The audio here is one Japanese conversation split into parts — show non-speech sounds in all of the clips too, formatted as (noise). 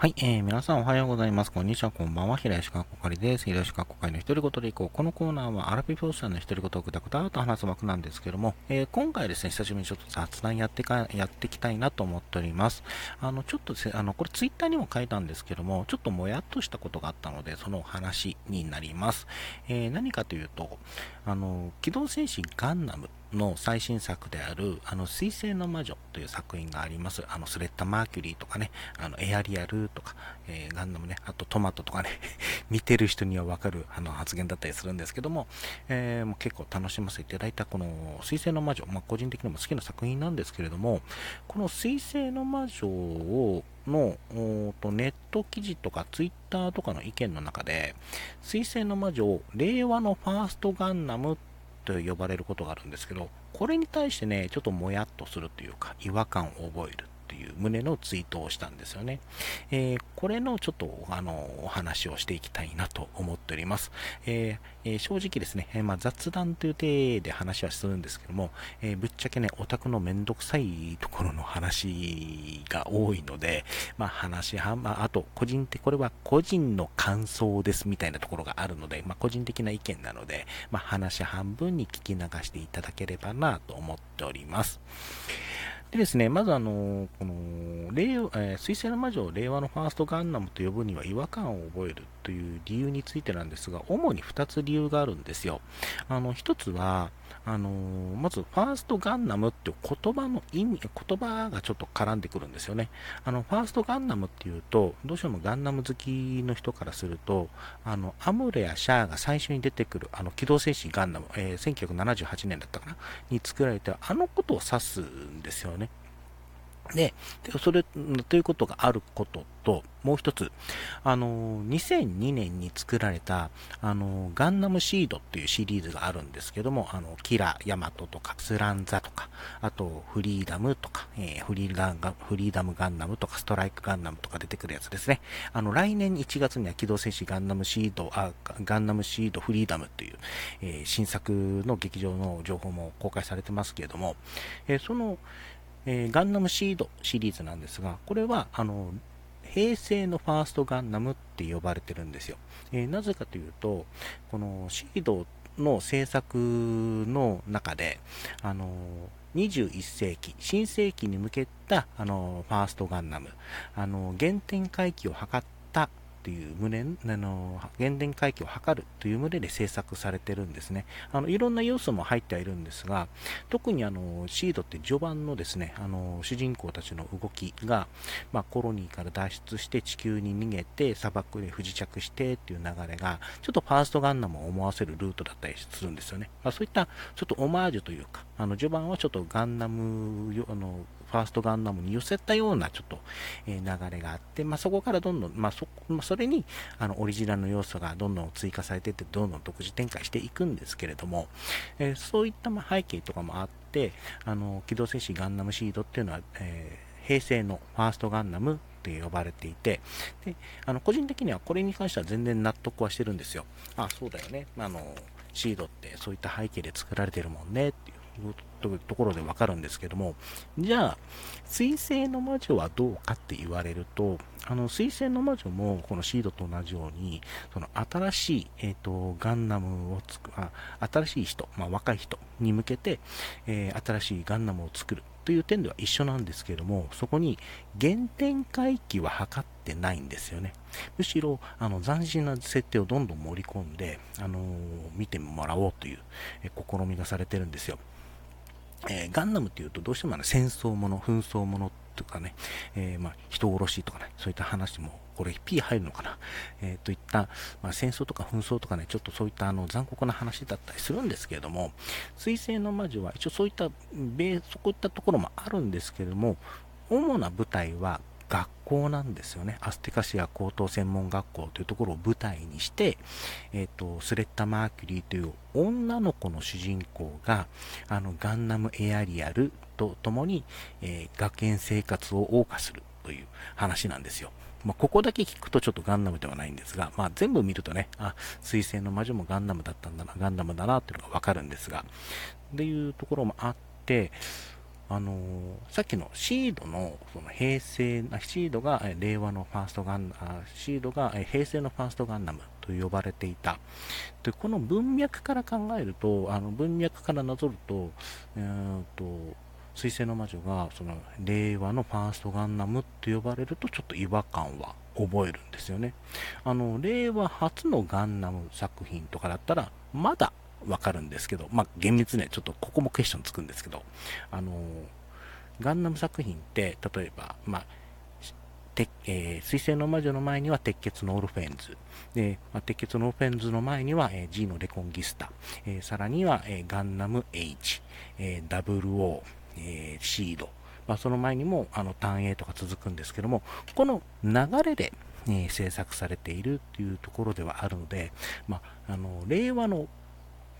はい、えー、皆さんおはようございます。こんにちは、こんばんは。平吉川こかりです。平吉川こかりの独り言でいこう。このコーナーはアラピフォーさんの独り言をぐだぐだと話す枠なんですけども、えー、今回ですね、久しぶりにちょっと雑談やってか、やっていきたいなと思っております。あの、ちょっとあの、これツイッターにも書いたんですけども、ちょっともやっとしたことがあったので、その話になります。えー、何かというと、あの、機動戦士ガンダムの最新作である、あの、水星の魔女という作品があります。あの、スレッタ・マーキュリーとかね、あの、エアリアルとか、えー、ガンダムね、あとトマトとかね、(laughs) 見てる人にはわかるあの発言だったりするんですけども、えー、もう結構楽しませていただいたこの水星の魔女、まあ、個人的にも好きな作品なんですけれども、この水星の魔女をのとネット記事とかツイッターとかの意見の中で、水星の魔女を令和のファーストガンダムと呼ばれることがあるんですけど、これに対してね、ちょっともやっとするというか、違和感を覚える。という旨のツイートをしたんですよね。えー、これのちょっとあのお話をしていきたいなと思っております。えー、正直ですね、えまあ、雑談という体で話はするんですけども、えぶっちゃけね、オタクのめんどくさいところの話が多いので、まあ、話半、まあ、あと個人的、これは個人の感想ですみたいなところがあるので、まあ、個人的な意見なので、まあ、話半分に聞き流していただければなと思っております。でですね、まずあの、この、令和、えー、水星の魔女を令和のファーストガンダムと呼ぶには違和感を覚えるという理由についてなんですが、主に2つ理由があるんですよ。あの、1つは、あのー、まず、ファーストガンダムっていう言葉の意味、言葉がちょっと絡んでくるんですよね。あの、ファーストガンダムっていうと、どうしてもガンダム好きの人からすると、あの、アムレやシャアが最初に出てくる、あの、機動戦士ガンダム、えー、1978年だったかな、に作られた、あのことを指すんですよね。で、それ、ということがあることと、もう一つ、あの、2002年に作られた、あの、ガンダムシードっていうシリーズがあるんですけども、あの、キラ、ヤマトとか、スランザとか、あと、フリーダムとか、えー、フリーガンガフリーダムガンダムとか、ストライクガンダムとか出てくるやつですね。あの、来年1月には機動戦士ガンダムシード、あ、ガンダムシードフリーダムという、えー、新作の劇場の情報も公開されてますけれども、えー、その、えー、ガンダムシードシリーズなんですが、これは、あの、平成のファーストガンダムって呼ばれてるんですよ。えー、なぜかというと、このシードの制作の中で、あの21世紀、新世紀に向けた、あのファーストガンダム、あの原点回帰を図ったっていう旨、あの、原点回帰を図るという旨で制作されてるんですね。あの、いろんな要素も入ってはいるんですが、特にあの、シードって序盤のですね、あの、主人公たちの動きが、まあ、コロニーから脱出して地球に逃げて砂漠で不時着してっていう流れが、ちょっとファーストガンダムを思わせるルートだったりするんですよね。まあ、そういったちょっとオマージュというか、あの、序盤はちょっとガンダム、あの、ファーストガンダムに寄せたようなちょっと、え流れがあって、まあ、そこからどんどん、まあ、そ、まそれに、あの、オリジナルの要素がどんどん追加されていって、どんどん独自展開していくんですけれども、え、そういったま背景とかもあって、あの、機動戦士ガンダムシードっていうのは、えー、平成のファーストガンダムって呼ばれていて、で、あの、個人的にはこれに関しては全然納得はしてるんですよ。あ、そうだよね。あの、シードってそういった背景で作られてるもんねっていうところでわかるんですけども、じゃあ、水星の魔女はどうかって言われると、あの、水星の魔女もこのシードと同じように、その新しい、えっ、ー、と、ガンダムをつく、あ、新しい人、まあ若い人に向けて、えー、新しいガンダムを作るという点では一緒なんですけども、そこに原点回帰は図ってないんですよね。むしろ、あの、斬新な設定をどんどん盛り込んで、あのー、見てもらおうという、え試みがされてるんですよ。えー、ガンダムっていうとどうしても、ね、戦争もの、紛争ものとかね、えー、まあ、人殺しとかね、そういった話も、これ P 入るのかな、えー、といった、まあ、戦争とか紛争とかね、ちょっとそういったあの残酷な話だったりするんですけれども、水星の魔女は一応そういった、そういったところもあるんですけれども、主な舞台は学校なんですよね。アステカシア高等専門学校というところを舞台にして、えっ、ー、と、スレッタ・マーキュリーという女の子の主人公が、あの、ガンナム・エアリアルと共に、えー、学園生活を謳歌するという話なんですよ。まあ、ここだけ聞くとちょっとガンダムではないんですが、まあ、全部見るとね、あ、水星の魔女もガンダムだったんだな、ガンダムだなっていうのがわかるんですが、っていうところもあって、あの、さっきのシードのその平成、シードが令和のファーストガン、シードが平成のファーストガンダムと呼ばれていた。で、この文脈から考えると、あの文脈からなぞると、えー、と、水星の魔女がその令和のファーストガンダムって呼ばれるとちょっと違和感は覚えるんですよね。あの、令和初のガンダム作品とかだったら、まだわかるんですけど、まあ、厳密ね、ちょっとここもクエスチョンつくんですけど、あのガンダム作品って、例えば、まあ、えー、水星の魔女の前には鉄血のオルフェンズ。で、まあ、鉄血のオルフェンズの前には、えー、G のレコンギスタ。えー、さらには、えー、ガンダム H、えー、WO、えー、シード。まあ、その前にも、あの、ターン A とか続くんですけども、この流れで、えー、制作されているっていうところではあるので、まあ、あの、令和の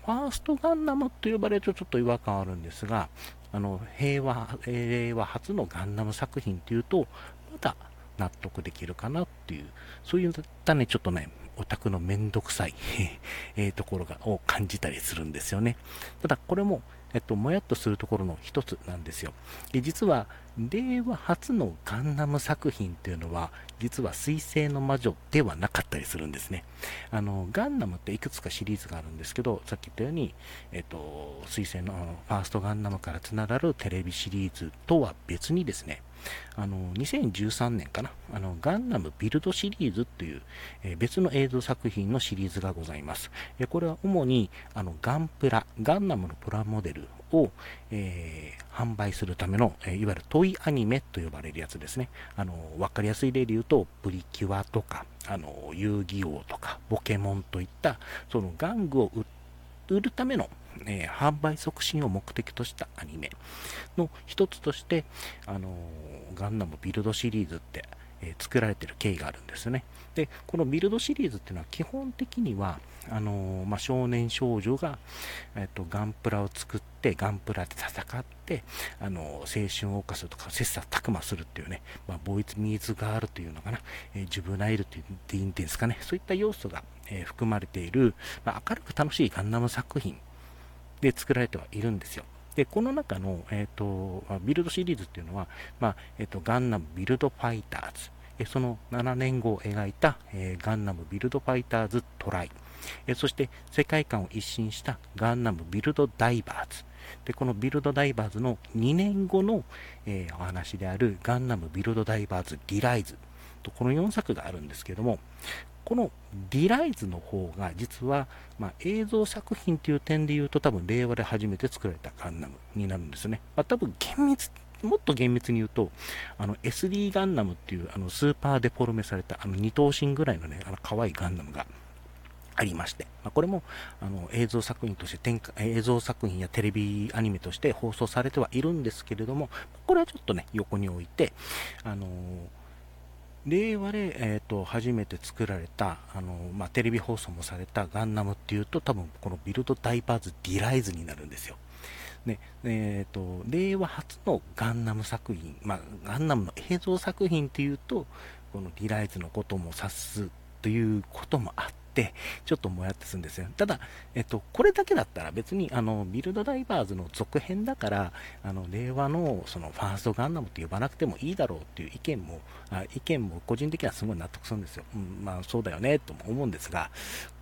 ファーストガンダムと呼ばれるとちょっと違和感あるんですが、あの、平和、令和初のガンダム作品っていうと、まだ納得できるかなっていう、そういったね、ちょっとね、オタクのめんどくさい (laughs) えところが、を感じたりするんですよね。ただ、これも、えっと、もやっとするところの一つなんですよ。で実は、令和初のガンダム作品っていうのは、実は水星の魔女ではなかったりするんですね。あの、ガンダムっていくつかシリーズがあるんですけど、さっき言ったように、えっと、水星のファーストガンダムからつながるテレビシリーズとは別にですね、あの、2013年かな、あの、ガンダムビルドシリーズっていう、えー、別の映像作品のシリーズがございます。えー、これは主に、あの、ガンプラ、ガンダムのプラモデルを、えー、販売するための、えいわゆるトイアニメと呼ばれるやつですね。あの、わかりやすい例で言うと、プリキュアとか、あの、遊戯王とか、ポケモンといった、その玩具を売売るためのえー、販売促進を目的としたアニメの一つとして、あのー、ガンダムビルドシリーズって、えー、作られてる経緯があるんですね。で、このビルドシリーズっていうのは基本的には、あのまあ、少年少女が、えっと、ガンプラを作って、ガンプラで戦って、あの青春を謳歌すとか、切磋琢磨するっていうね、まあ、ボイツミーズガールというのかな、えー、ジュブナイルっていうんですかね、そういった要素が、え、含まれている、まあ、明るく楽しいガンダム作品で作られてはいるんですよ。で、この中の、え、ー、と、ビルドシリーズっていうのは、まあ、え、ー、と、ガンナムビルドファイターズ、えその7年後を描いた、え、ガンナムビルドファイターズトライ、えそして世界観を一新したガンナムビルドダイバーズ、で、このビルドダイバーズの2年後の、えお話であるガンナムビルドダイバーズリライズ。と、この4作があるんですけども、このディライズの方が実は、まあ、映像作品という点で言うと多分令和で初めて作られたガンダムになるんですね。まあ、多分厳密、もっと厳密に言うと、あの SD ガンダムっていうあのスーパーデフォルメされたあの二頭身ぐらいのね、あの可愛いガンダムがありまして、まあ、これもあの映像作品として展開、映像作品やテレビアニメとして放送されてはいるんですけれども、これはちょっとね、横に置いて、あのー令和で、えーと、初めて作られたあの、まあ、テレビ放送もされたガンダムっていうと多分このビルドダイバーズディライズになるんですよ。ねえーと、令和初のガンダム作品、まあ、ガンダムの映像作品っていうとこのディライズのことも指すということもあって、ちょっともやってするんですよ。ただ、えっと、これだけだったら別に、あの、ビルドダイバーズの続編だから、あの、令和の、その、ファーストガンダムって呼ばなくてもいいだろうっていう意見も、あ意見も個人的にはすごい納得するんですよ。うん、まあ、そうだよね、とも思うんですが、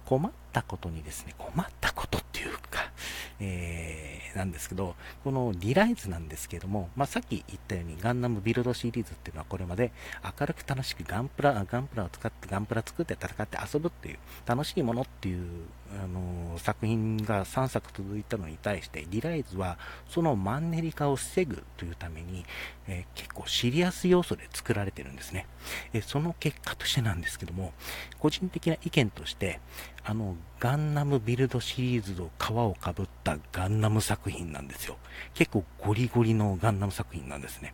困ったことにですね、困ったことっていうか、えー、なんですけど、このリライズなんですけども、まあ、さっき言ったようにガンダムビルドシリーズっていうのはこれまで明るく楽しくガンプラ、ガンプラを使ってガンプラ作って戦って遊ぶっていう楽しいものっていうあの作品が3作続いたのに対してリライズはそのマンネリ化を防ぐというために、えー、結構シリアス要素で作られてるんですね、えー、その結果としてなんですけども個人的な意見としてあのガンナムビルドシリーズを皮をかぶったガンナム作品なんですよ。結構ゴリゴリのガンナム作品なんですね。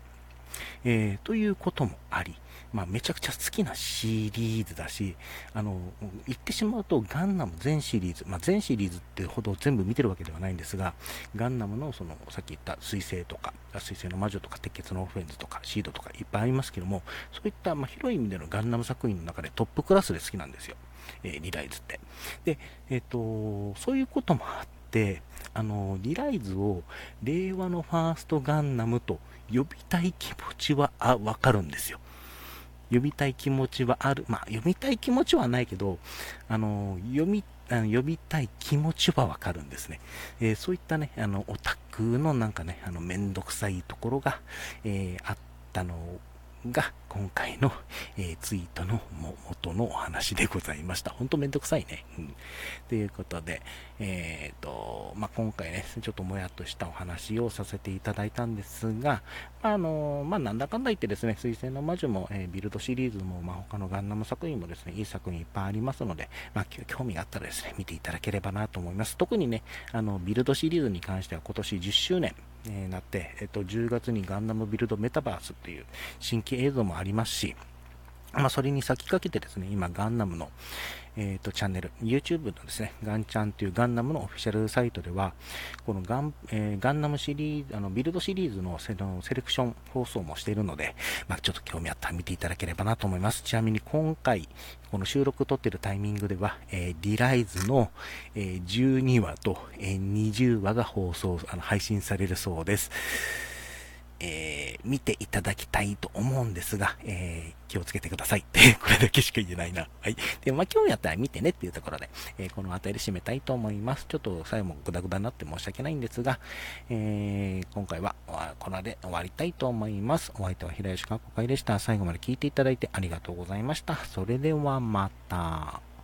えー、ということもあり、まあ、めちゃくちゃ好きなシリーズだし、あの、言ってしまうとガンダム全シリーズ、まあ、全シリーズってほど全部見てるわけではないんですが、ガンダムのその、さっき言った水星とか、水星の魔女とか、鉄血のオフェンズとか、シードとかいっぱいありますけども、そういった、まあ、広い意味でのガンダム作品の中でトップクラスで好きなんですよ。えー、リライズって。で、えっ、ー、と、そういうこともあっ、て、あの、リライズを令和のファーストガンダムと呼びたい気持ちは、あ、わかるんですよ。呼びたい気持ちはある。まあ、呼びたい気持ちはないけど、あの、読み、あの呼びたい気持ちはわかるんですね。えー、そういったね、あの、オタクのなんかね、あの、めんどくさいところが、えー、あったのが、今回の、えー、ツイートの元のお話でございました。ほんとめんどくさいね。うん。ということで、えっ、ー、と、まあ、今回ね、ちょっともやっとしたお話をさせていただいたんですが、あのまあ、なんだかんだ言ってですね、水星の魔女も、えー、ビルドシリーズも、まあ、他のガンダム作品もですね、いい作品いっぱいありますので、まあ、興味があったらですね、見ていただければなと思います。特にね、あの、ビルドシリーズに関しては今年10周年、え、なって、えっと、10月にガンダムビルドメタバースっていう新規映像もありますし、まあ、それに先駆けてですね、今、ガンダムの、えっ、ー、と、チャンネル、YouTube のですね、ガンチャンというガンダムのオフィシャルサイトでは、このガン、えー、ガンダムシリーズ、あの、ビルドシリーズのセのセレクション放送もしているので、まあ、ちょっと興味あったら見ていただければなと思います。ちなみに今回、この収録撮ってるタイミングでは、えー、リライズの、え12話と、え20話が放送、あの、配信されるそうです。えー、見ていただきたいと思うんですが、えー、気をつけてください。(laughs) これだけしか言えないな。はい。で、まあ、興味あったら見てねっていうところで、えー、この辺りで締めたいと思います。ちょっと最後もグダグダになって申し訳ないんですが、えー、今回はこれで終わりたいと思います。お相手は平吉かっこかいでした。最後まで聞いていただいてありがとうございました。それではまた。